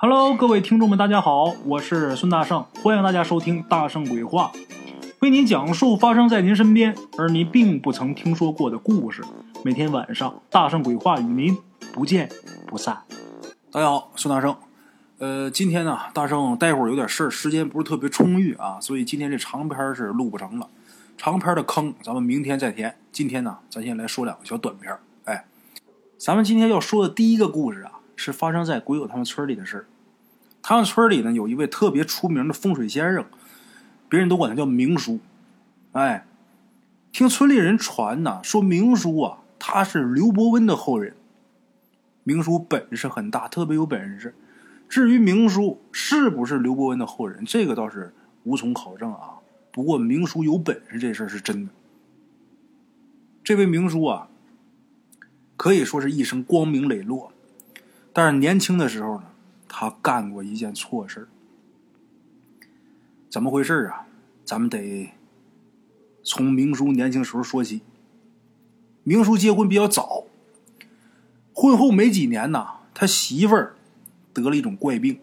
Hello，各位听众们，大家好，我是孙大圣，欢迎大家收听《大圣鬼话》，为您讲述发生在您身边而您并不曾听说过的故事。每天晚上，《大圣鬼话》与您不见不散。大家好，孙大圣。呃，今天呢，大圣待会儿有点事儿，时间不是特别充裕啊，所以今天这长篇是录不成了。长篇的坑咱们明天再填。今天呢，咱先来说两个小短片。哎，咱们今天要说的第一个故事啊。是发生在鬼友他们村里的事他们村里呢有一位特别出名的风水先生，别人都管他叫明叔。哎，听村里人传呐，说明叔啊，他是刘伯温的后人。明叔本事很大，特别有本事。至于明叔是不是刘伯温的后人，这个倒是无从考证啊。不过明叔有本事这事是真的。这位明叔啊，可以说是一生光明磊落。但是年轻的时候呢，他干过一件错事怎么回事啊？咱们得从明叔年轻时候说起。明叔结婚比较早，婚后没几年呢，他媳妇儿得了一种怪病。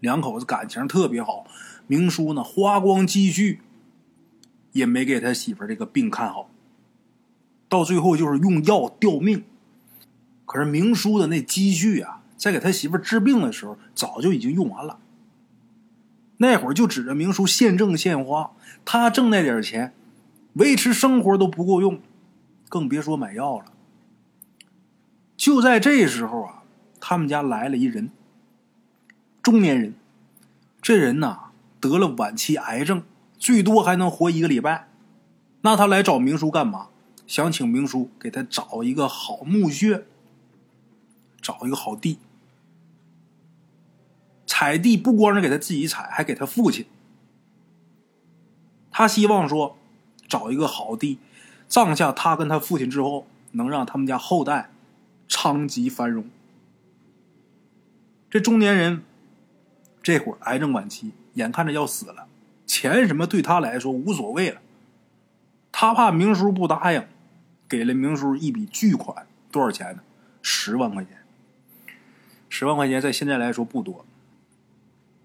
两口子感情特别好，明叔呢花光积蓄，也没给他媳妇儿这个病看好，到最后就是用药吊命。可是明叔的那积蓄啊，在给他媳妇治病的时候，早就已经用完了。那会儿就指着明叔现挣现花，他挣那点钱，维持生活都不够用，更别说买药了。就在这时候啊，他们家来了一人，中年人。这人呐，得了晚期癌症，最多还能活一个礼拜。那他来找明叔干嘛？想请明叔给他找一个好墓穴。找一个好地，采地不光是给他自己采，还给他父亲。他希望说，找一个好地，葬下他跟他父亲之后，能让他们家后代昌吉繁荣。这中年人这会儿癌症晚期，眼看着要死了，钱什么对他来说无所谓了。他怕明叔不答应，给了明叔一笔巨款，多少钱呢？十万块钱。十万块钱在现在来说不多，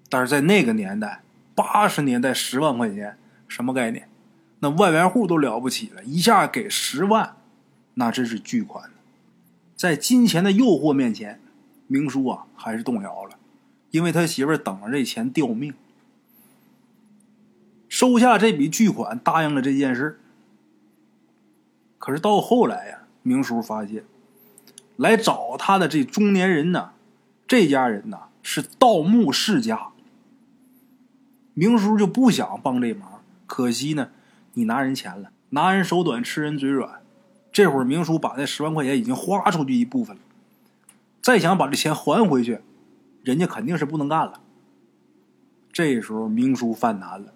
但是在那个年代，八十年代十万块钱什么概念？那万元户都了不起了，一下给十万，那真是巨款。在金钱的诱惑面前，明叔啊还是动摇了，因为他媳妇儿等着这钱吊命。收下这笔巨款，答应了这件事。可是到后来呀，明叔发现，来找他的这中年人呢。这家人呐是盗墓世家，明叔就不想帮这忙，可惜呢，你拿人钱了，拿人手短，吃人嘴软。这会儿明叔把那十万块钱已经花出去一部分了，再想把这钱还回去，人家肯定是不能干了。这时候明叔犯难了，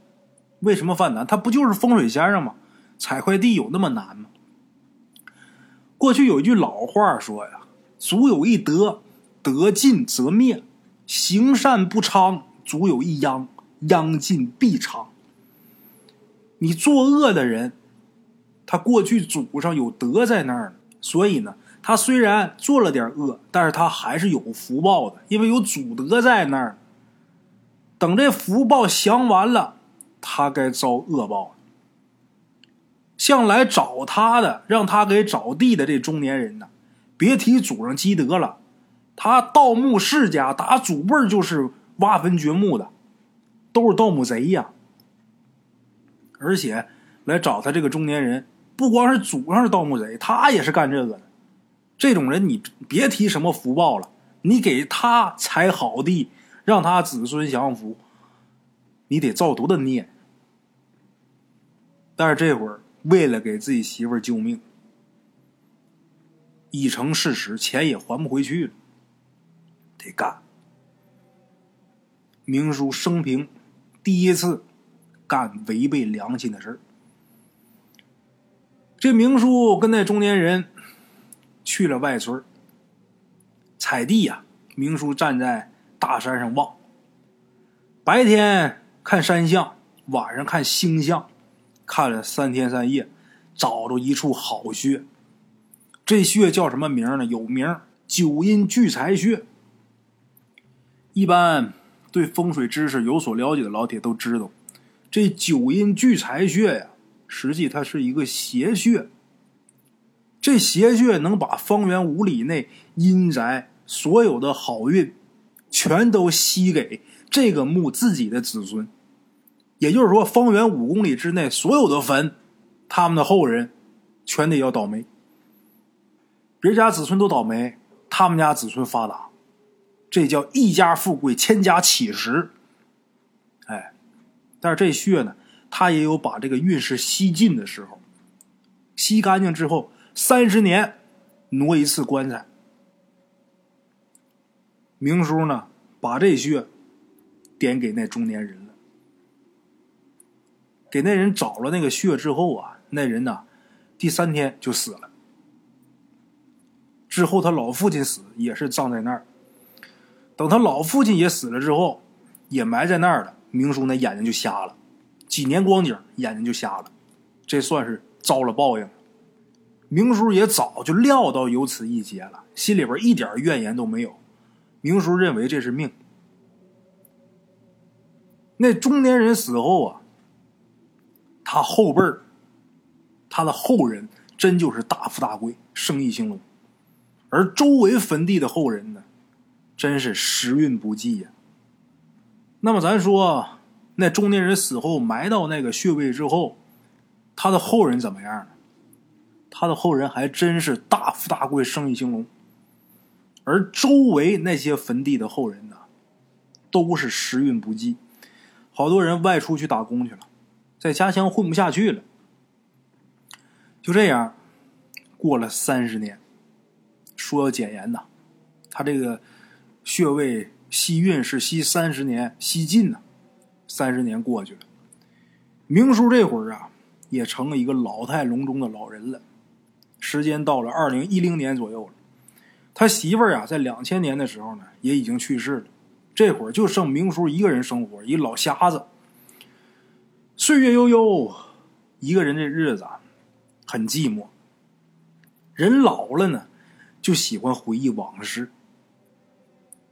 为什么犯难？他不就是风水先生吗？采块地有那么难吗？过去有一句老话说呀：“足有一德。”得尽则灭，行善不昌，足有一殃；殃尽必昌。你作恶的人，他过去祖上有德在那儿，所以呢，他虽然做了点恶，但是他还是有福报的，因为有祖德在那儿。等这福报享完了，他该遭恶报。向来找他的，让他给找地的这中年人呢，别提祖上积德了。他盗墓世家，打祖辈就是挖坟掘墓的，都是盗墓贼呀。而且来找他这个中年人，不光是祖上是盗墓贼，他也是干这个的。这种人，你别提什么福报了，你给他踩好地，让他子孙享福，你得造多大孽？但是这会儿为了给自己媳妇救命，已成事实，钱也还不回去了。得干。明叔生平第一次干违背良心的事。这明叔跟那中年人去了外村采地呀。明叔站在大山上望，白天看山象，晚上看星象，看了三天三夜，找着一处好穴。这穴叫什么名呢？有名九阴聚财穴。一般对风水知识有所了解的老铁都知道，这九阴聚财穴呀，实际它是一个邪穴。这邪穴能把方圆五里内阴宅所有的好运，全都吸给这个墓自己的子孙。也就是说，方圆五公里之内所有的坟，他们的后人全得要倒霉。别家子孙都倒霉，他们家子孙发达。这叫一家富贵，千家乞食。哎，但是这穴呢，它也有把这个运势吸尽的时候，吸干净之后，三十年挪一次棺材。明叔呢，把这穴点给那中年人了，给那人找了那个穴之后啊，那人呢，第三天就死了。之后他老父亲死也是葬在那儿。等他老父亲也死了之后，也埋在那儿了。明叔那眼睛就瞎了，几年光景，眼睛就瞎了，这算是遭了报应。明叔也早就料到有此一劫了，心里边一点怨言都没有。明叔认为这是命。那中年人死后啊，他后辈儿，他的后人真就是大富大贵，生意兴隆，而周围坟地的后人呢？真是时运不济呀。那么咱说，那中年人死后埋到那个穴位之后，他的后人怎么样呢？他的后人还真是大富大贵，生意兴隆。而周围那些坟地的后人呢，都是时运不济，好多人外出去打工去了，在家乡混不下去了。就这样，过了三十年，说要减盐呐，他这个。穴位吸运是吸三十年，吸尽呢。三十年过去了，明叔这会儿啊，也成了一个老态龙钟的老人了。时间到了二零一零年左右了，他媳妇儿啊，在两千年的时候呢，也已经去世了。这会儿就剩明叔一个人生活，一老瞎子。岁月悠悠，一个人的日子很寂寞。人老了呢，就喜欢回忆往事。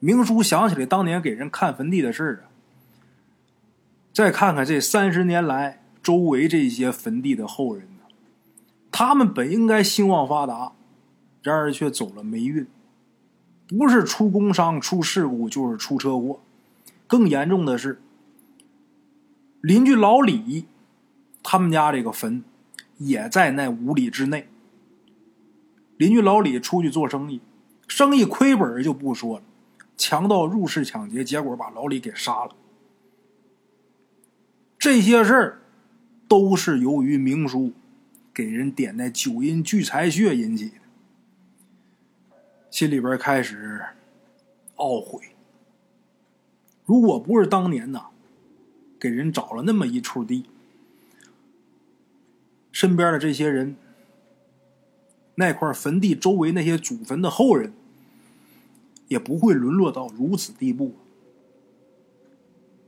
明叔想起来当年给人看坟地的事儿啊，再看看这三十年来周围这些坟地的后人，他们本应该兴旺发达，然而却走了霉运，不是出工伤、出事故，就是出车祸。更严重的是，邻居老李，他们家这个坟也在那五里之内。邻居老李出去做生意，生意亏本就不说了。强盗入室抢劫，结果把老李给杀了。这些事儿都是由于明叔给人点那九阴聚财穴引起的，心里边开始懊悔。如果不是当年呐，给人找了那么一处地，身边的这些人，那块坟地周围那些祖坟的后人。也不会沦落到如此地步。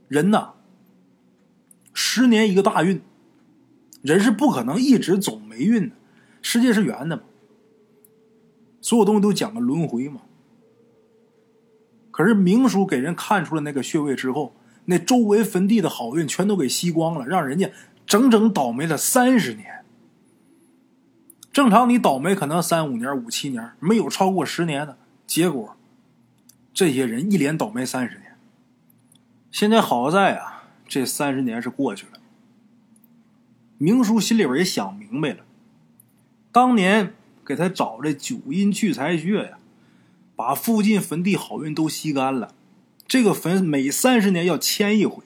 人呐，十年一个大运，人是不可能一直走霉运的。世界是圆的嘛，所有东西都讲个轮回嘛。可是明叔给人看出了那个穴位之后，那周围坟地的好运全都给吸光了，让人家整整倒霉了三十年。正常你倒霉可能三五年、五七年，没有超过十年的结果。这些人一连倒霉三十年，现在好在啊，这三十年是过去了。明叔心里边也想明白了，当年给他找这九阴聚财穴呀，把附近坟地好运都吸干了。这个坟每三十年要迁一回，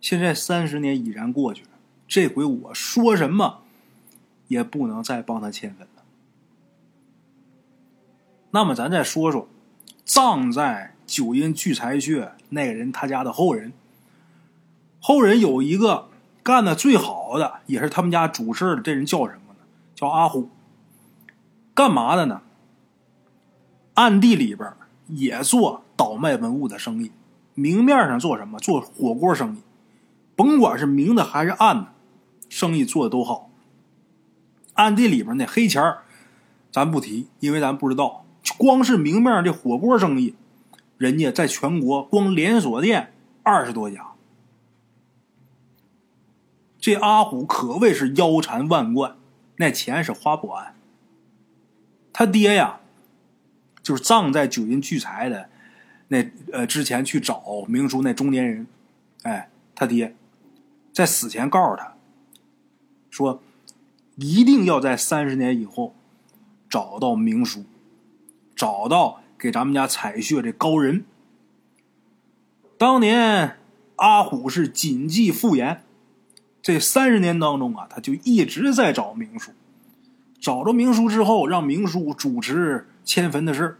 现在三十年已然过去了，这回我说什么也不能再帮他迁坟了。那么咱再说说。葬在九阴聚财穴那个人，他家的后人，后人有一个干的最好的，也是他们家主事的，这人叫什么呢？叫阿虎。干嘛的呢？暗地里边也做倒卖文物的生意，明面上做什么？做火锅生意。甭管是明的还是暗的，生意做的都好。暗地里边那黑钱咱不提，因为咱不知道。光是明面这火锅生意，人家在全国光连锁店二十多家。这阿虎可谓是腰缠万贯，那钱是花不完。他爹呀，就是葬在九阴聚财的那呃之前去找明叔那中年人，哎，他爹在死前告诉他，说一定要在三十年以后找到明叔，找到给咱们家采血这高人。当年阿虎是谨记复言，这三十年当中啊，他就一直在找明叔。找着明叔之后，让明叔主持迁坟的事，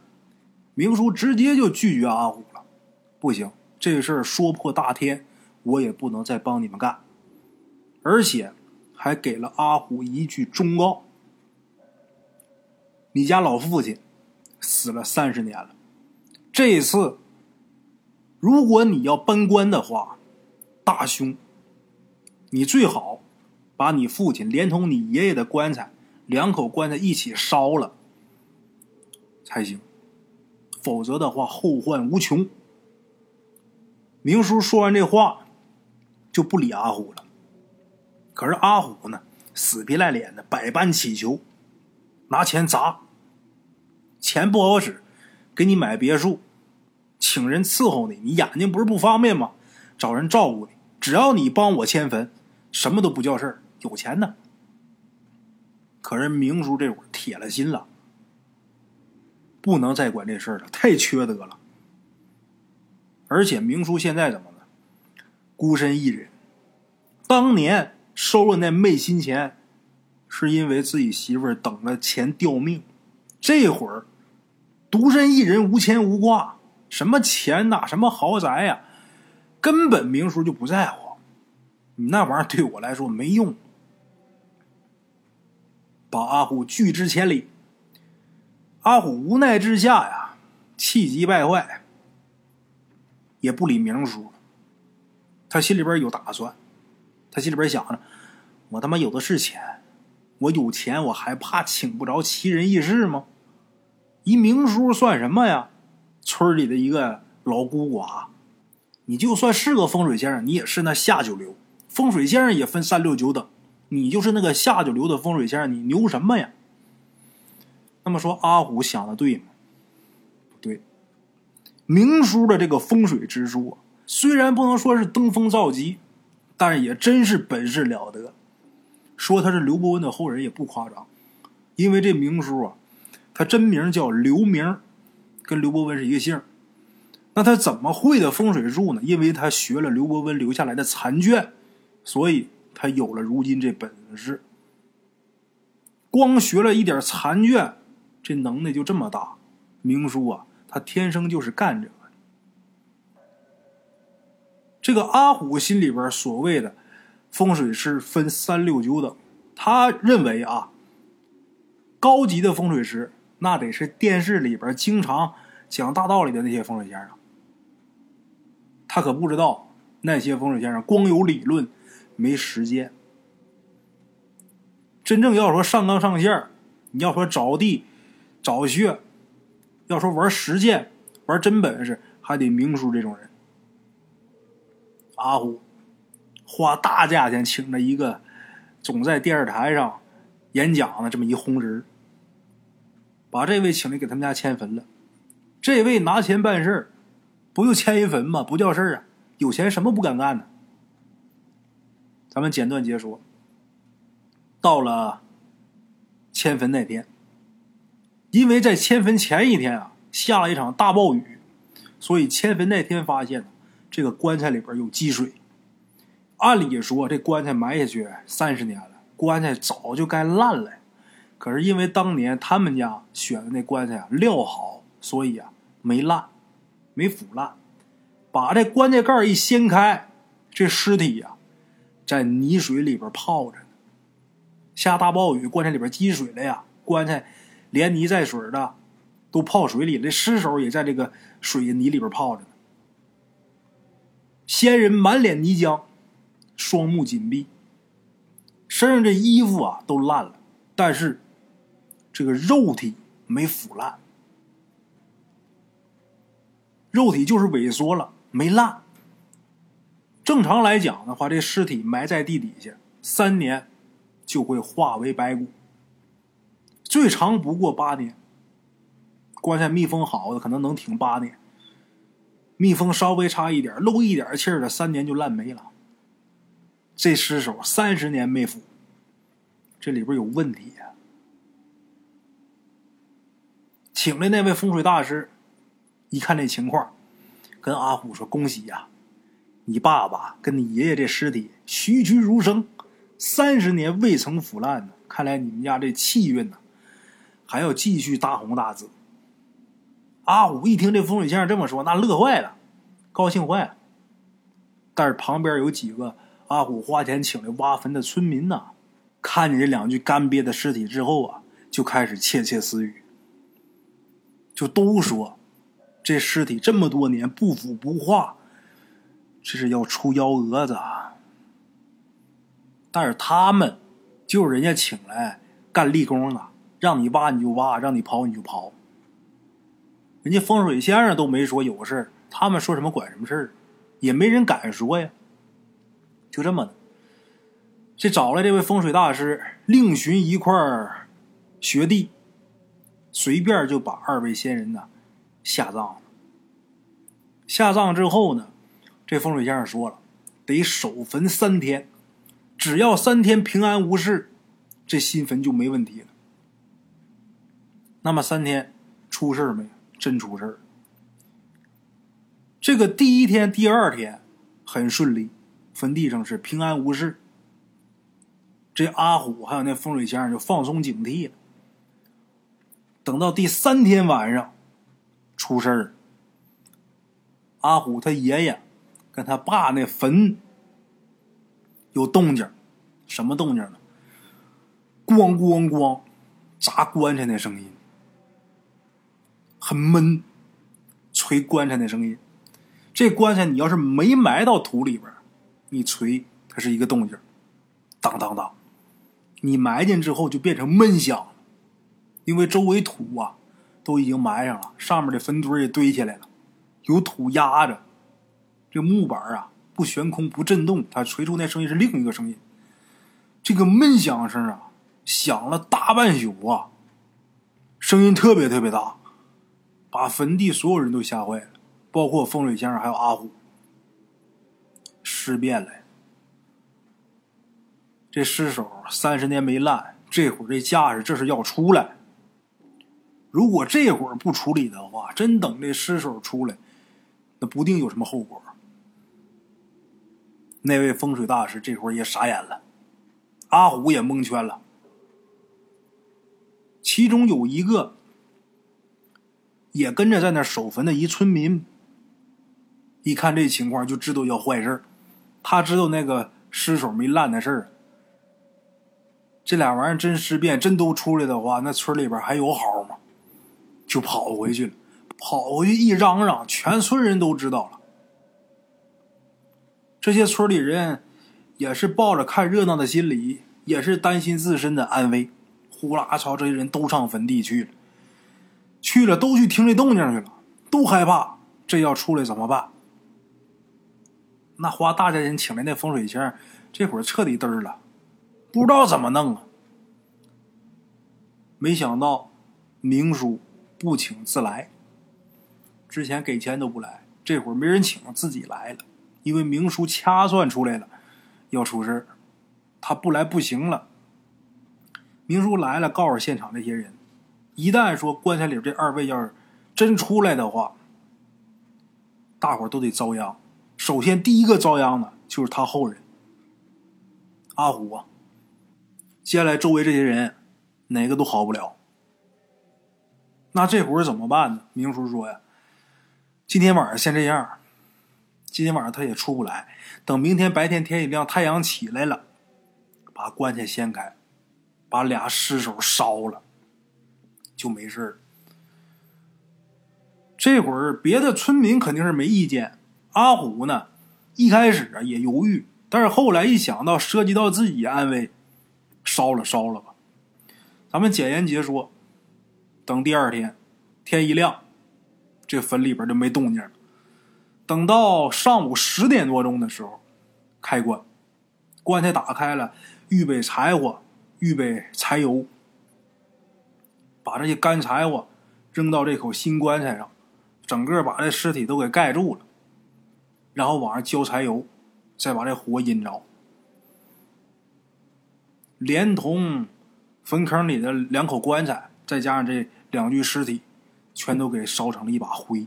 明叔直接就拒绝阿虎了。不行，这事儿说破大天，我也不能再帮你们干。而且还给了阿虎一句忠告：你家老父亲死了三十年了，这次如果你要搬棺的话，大兄，你最好把你父亲连同你爷爷的棺材。两口棺材一起烧了才行，否则的话后患无穷。明叔说完这话，就不理阿虎了。可是阿虎呢，死皮赖脸的，百般乞求，拿钱砸。钱不好使，给你买别墅，请人伺候你，你眼睛不是不方便吗？找人照顾你，只要你帮我迁坟，什么都不叫事儿，有钱呢。可是明叔这会儿铁了心了，不能再管这事儿了，太缺德了。而且明叔现在怎么了？孤身一人，当年收了那昧心钱，是因为自己媳妇儿等了钱吊命。这会儿独身一人，无牵无挂，什么钱呐，什么豪宅呀，根本明叔就不在乎。你那玩意儿对我来说没用。把阿虎拒之千里。阿虎无奈之下呀，气急败坏，也不理明叔。他心里边有打算，他心里边想着：我他妈有的是钱，我有钱，我还怕请不着奇人异事吗？一明叔算什么呀？村里的一个老孤寡，你就算是个风水先生，你也是那下九流。风水先生也分三六九等。你就是那个下九流的风水先生，你牛什么呀？那么说阿虎想的对吗？不对。明叔的这个风水之术，虽然不能说是登峰造极，但也真是本事了得。说他是刘伯温的后人也不夸张，因为这明叔啊，他真名叫刘明，跟刘伯温是一个姓。那他怎么会的风水术呢？因为他学了刘伯温留下来的残卷，所以。他有了如今这本事，光学了一点残卷，这能耐就这么大。明叔啊，他天生就是干这个。这个阿虎心里边所谓的风水师分三六九等，他认为啊，高级的风水师那得是电视里边经常讲大道理的那些风水先生。他可不知道那些风水先生光有理论。没时间，真正要说上纲上线你要说找地、找穴，要说玩实践、玩真本事，还得明叔这种人。阿虎花大价钱请了一个总在电视台上演讲的这么一红人，把这位请来给他们家迁坟了。这位拿钱办事儿不就迁一坟吗？不叫事儿啊！有钱什么不敢干呢？咱们简短结说。到了迁坟那天，因为在迁坟前一天啊下了一场大暴雨，所以迁坟那天发现这个棺材里边有积水。按理说这棺材埋下去三十年了，棺材早就该烂了。可是因为当年他们家选的那棺材啊料好，所以啊没烂，没腐烂。把这棺材盖一掀开，这尸体呀。在泥水里边泡着呢，下大暴雨，棺材里边积水了呀，棺材连泥带水的都泡水里了，尸首也在这个水泥里边泡着呢。仙人满脸泥浆，双目紧闭，身上这衣服啊都烂了，但是这个肉体没腐烂。肉体就是萎缩了，没烂。正常来讲的话，这尸体埋在地底下三年就会化为白骨，最长不过八年。棺材密封好的可能能挺八年，密封稍微差一点、漏一点气儿的，三年就烂没了。这尸首三十年没腐，这里边有问题呀！请来那位风水大师，一看这情况，跟阿虎说：“恭喜呀！”你爸爸跟你爷爷这尸体栩栩如生，三十年未曾腐烂呢。看来你们家这气运呢，还要继续大红大紫。阿虎一听这风水先生这么说，那乐坏了，高兴坏了。但是旁边有几个阿虎花钱请来挖坟的村民呐，看见这两具干瘪的尸体之后啊，就开始窃窃私语，就都说这尸体这么多年不腐不化。这是要出幺蛾子啊，但是他们就是人家请来干立功的，让你挖你就挖，让你刨你就刨。人家风水先生都没说有事他们说什么管什么事，也没人敢说呀。就这么的，这找来这位风水大师，另寻一块学地，随便就把二位仙人呢下葬了。下葬之后呢？这风水先生说了，得守坟三天，只要三天平安无事，这新坟就没问题了。那么三天出事没？真出事这个第一天、第二天很顺利，坟地上是平安无事。这阿虎还有那风水先生就放松警惕了。等到第三天晚上，出事儿。阿虎他爷爷。跟他爸那坟有动静，什么动静呢？咣咣咣，砸棺材那声音，很闷，捶棺材那声音。这棺材你要是没埋到土里边，你捶它是一个动静，当当当。你埋进之后就变成闷响，因为周围土啊都已经埋上了，上面的坟堆也堆起来了，有土压着。这木板啊，不悬空不震动，它锤出那声音是另一个声音。这个闷响声啊，响了大半宿啊，声音特别特别大，把坟地所有人都吓坏了，包括风水先生还有阿虎。尸变了，这尸首三十年没烂，这会儿这架势这是要出来。如果这会儿不处理的话，真等这尸首出来，那不定有什么后果。那位风水大师这会儿也傻眼了，阿虎也蒙圈了。其中有一个也跟着在那守坟的一村民，一看这情况就知道要坏事他知道那个尸首没烂的事儿。这俩玩意儿真尸变，真都出来的话，那村里边还有好？就跑回去了，跑回去一嚷嚷，全村人都知道了。这些村里人也是抱着看热闹的心理，也是担心自身的安危，呼啦朝这些人都上坟地去了。去了都去听这动静去了，都害怕，这要出来怎么办？那花大价钱请来那风水先生，这会儿彻底嘚了，不知道怎么弄啊。没想到明叔不请自来，之前给钱都不来，这会儿没人请，自己来了。因为明叔掐算出来了，要出事他不来不行了。明叔来了，告诉现场这些人，一旦说棺材里这二位要是真出来的话，大伙都得遭殃。首先第一个遭殃的就是他后人阿虎啊。接下来周围这些人哪个都好不了。那这会儿怎么办呢？明叔说呀，今天晚上先这样。今天晚上他也出不来，等明天白天天一亮，太阳起来了，把棺材掀开，把俩尸首烧了，就没事这会儿别的村民肯定是没意见，阿虎呢，一开始啊也犹豫，但是后来一想到涉及到自己安危，烧了烧了吧。咱们简言结说，等第二天天一亮，这坟里边就没动静了。等到上午十点多钟的时候，开棺，棺材打开了，预备柴火，预备柴油，把这些干柴火扔到这口新棺材上，整个把这尸体都给盖住了，然后往上浇柴油，再把这火引着，连同坟坑里的两口棺材，再加上这两具尸体。全都给烧成了一把灰，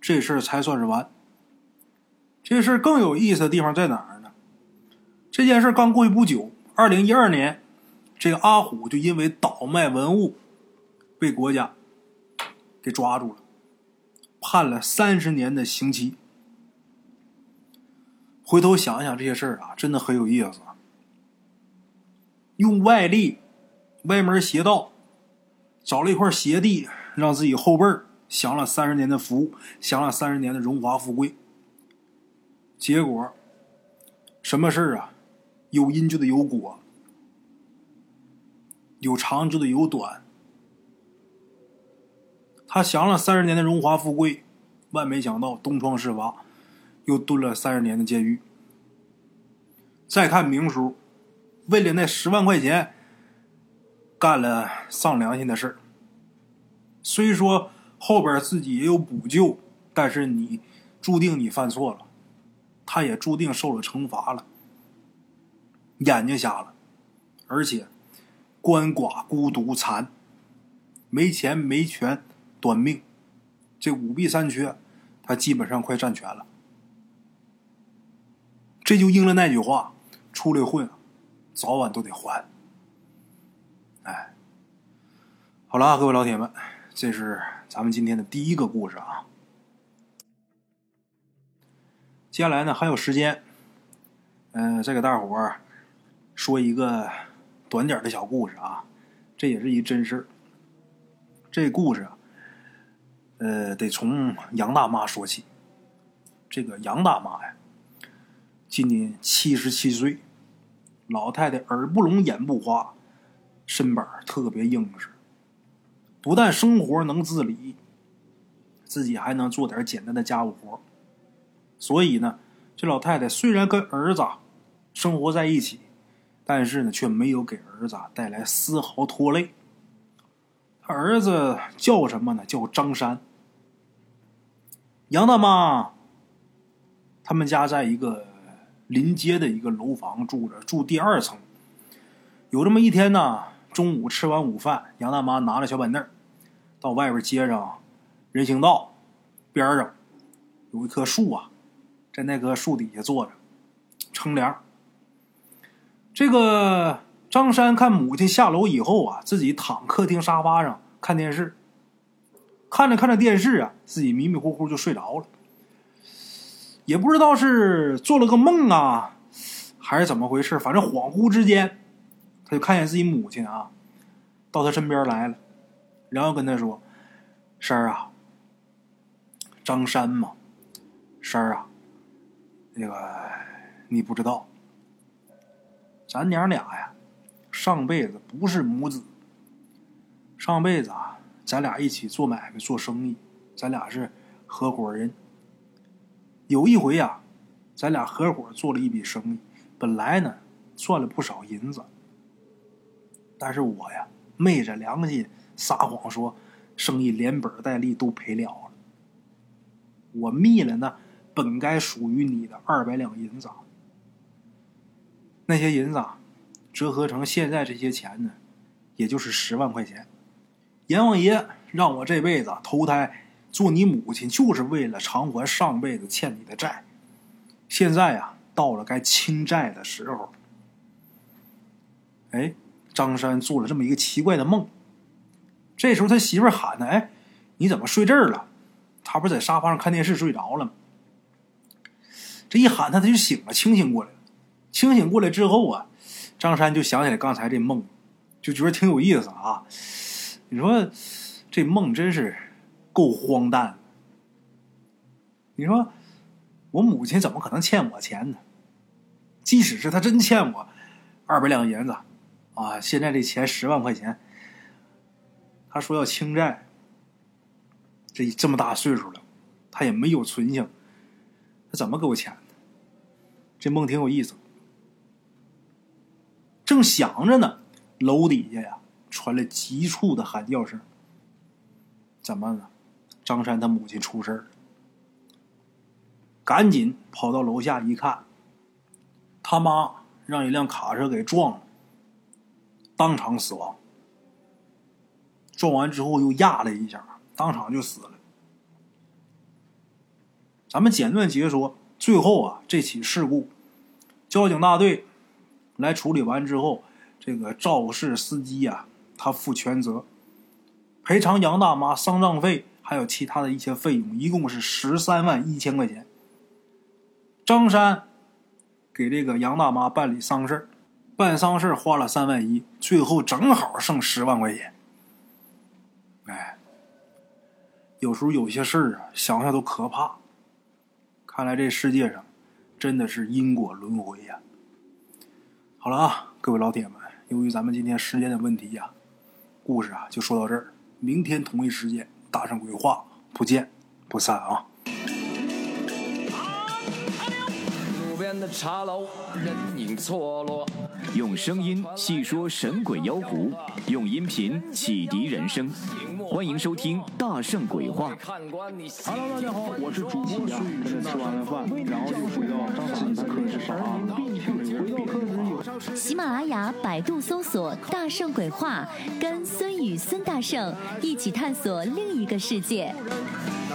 这事儿才算是完。这事儿更有意思的地方在哪儿呢？这件事刚过去不久，二零一二年，这个阿虎就因为倒卖文物被国家给抓住了，判了三十年的刑期。回头想想这些事儿啊，真的很有意思。用外力、歪门邪道找了一块邪地。让自己后辈享了三十年的福，享了三十年的荣华富贵。结果，什么事儿啊？有因就得有果，有长就得有短。他享了三十年的荣华富贵，万没想到东窗事发，又蹲了三十年的监狱。再看明叔，为了那十万块钱，干了丧良心的事儿。虽说后边自己也有补救，但是你注定你犯错了，他也注定受了惩罚了。眼睛瞎了，而且鳏寡孤独残，没钱没权短命，这五弊三缺，他基本上快占全了。这就应了那句话：出来混，早晚都得还。哎，好了啊，各位老铁们。这是咱们今天的第一个故事啊。接下来呢还有时间，嗯，再给大伙儿说一个短点的小故事啊。这也是一真事儿。这故事啊，呃，得从杨大妈说起。这个杨大妈呀，今年七十七岁，老太太耳不聋眼不花，身板特别硬实。不但生活能自理，自己还能做点简单的家务活。所以呢，这老太太虽然跟儿子生活在一起，但是呢，却没有给儿子带来丝毫拖累。儿子叫什么呢？叫张山。杨大妈他们家在一个临街的一个楼房住着，住第二层。有这么一天呢，中午吃完午饭，杨大妈拿着小板凳到外边街上，人行道边上有一棵树啊，在那棵树底下坐着乘凉。这个张山看母亲下楼以后啊，自己躺客厅沙发上看电视，看着看着电视啊，自己迷迷糊糊就睡着了，也不知道是做了个梦啊，还是怎么回事，反正恍惚之间，他就看见自己母亲啊，到他身边来了。然后跟他说：“三儿啊，张山嘛，三儿啊，那个你不知道，咱娘俩呀，上辈子不是母子。上辈子啊，咱俩一起做买卖做生意，咱俩是合伙人。有一回呀，咱俩合伙做了一笔生意，本来呢赚了不少银子，但是我呀昧着良心。”撒谎说，生意连本带利都赔了了。我密了那本该属于你的二百两银子，那些银子折合成现在这些钱呢，也就是十万块钱。阎王爷让我这辈子投胎做你母亲，就是为了偿还上辈子欠你的债。现在呀，到了该清债的时候。哎，张三做了这么一个奇怪的梦。这时候他媳妇喊他：“哎，你怎么睡这儿了？”他不是在沙发上看电视睡着了吗？这一喊他，他就醒了，清醒过来了。清醒过来之后啊，张三就想起来刚才这梦，就觉得挺有意思啊。你说这梦真是够荒诞。你说我母亲怎么可能欠我钱呢？即使是他真欠我二百两银子啊，现在这钱十万块钱。他说要清债，这这么大岁数了，他也没有存性，他怎么给我钱的？这梦挺有意思。正想着呢，楼底下呀传来急促的喊叫声。怎么了？张山他母亲出事了。赶紧跑到楼下一看，他妈让一辆卡车给撞了，当场死亡。撞完之后又压了一下，当场就死了。咱们简短解说，最后啊，这起事故，交警大队来处理完之后，这个肇事司机呀，他负全责，赔偿杨大妈丧葬费，还有其他的一些费用，一共是十三万一千块钱。张山给这个杨大妈办理丧事办丧事花了三万一，最后正好剩十万块钱。哎，有时候有些事儿啊，想想都可怕。看来这世界上真的是因果轮回呀。好了啊，各位老铁们，由于咱们今天时间的问题呀，故事啊就说到这儿。明天同一时间，大圣鬼话不见不散啊。的茶楼，人影错落。用声音细说神鬼妖狐，用音频启迪人生。欢迎收听《大圣鬼话》。Hello，大家好，我是主播孙宇。吃完了饭，然后就回到自己的课室上啊。喜马拉雅、百度搜索“大圣鬼话”，跟孙宇、孙大圣一起探索另一个世界。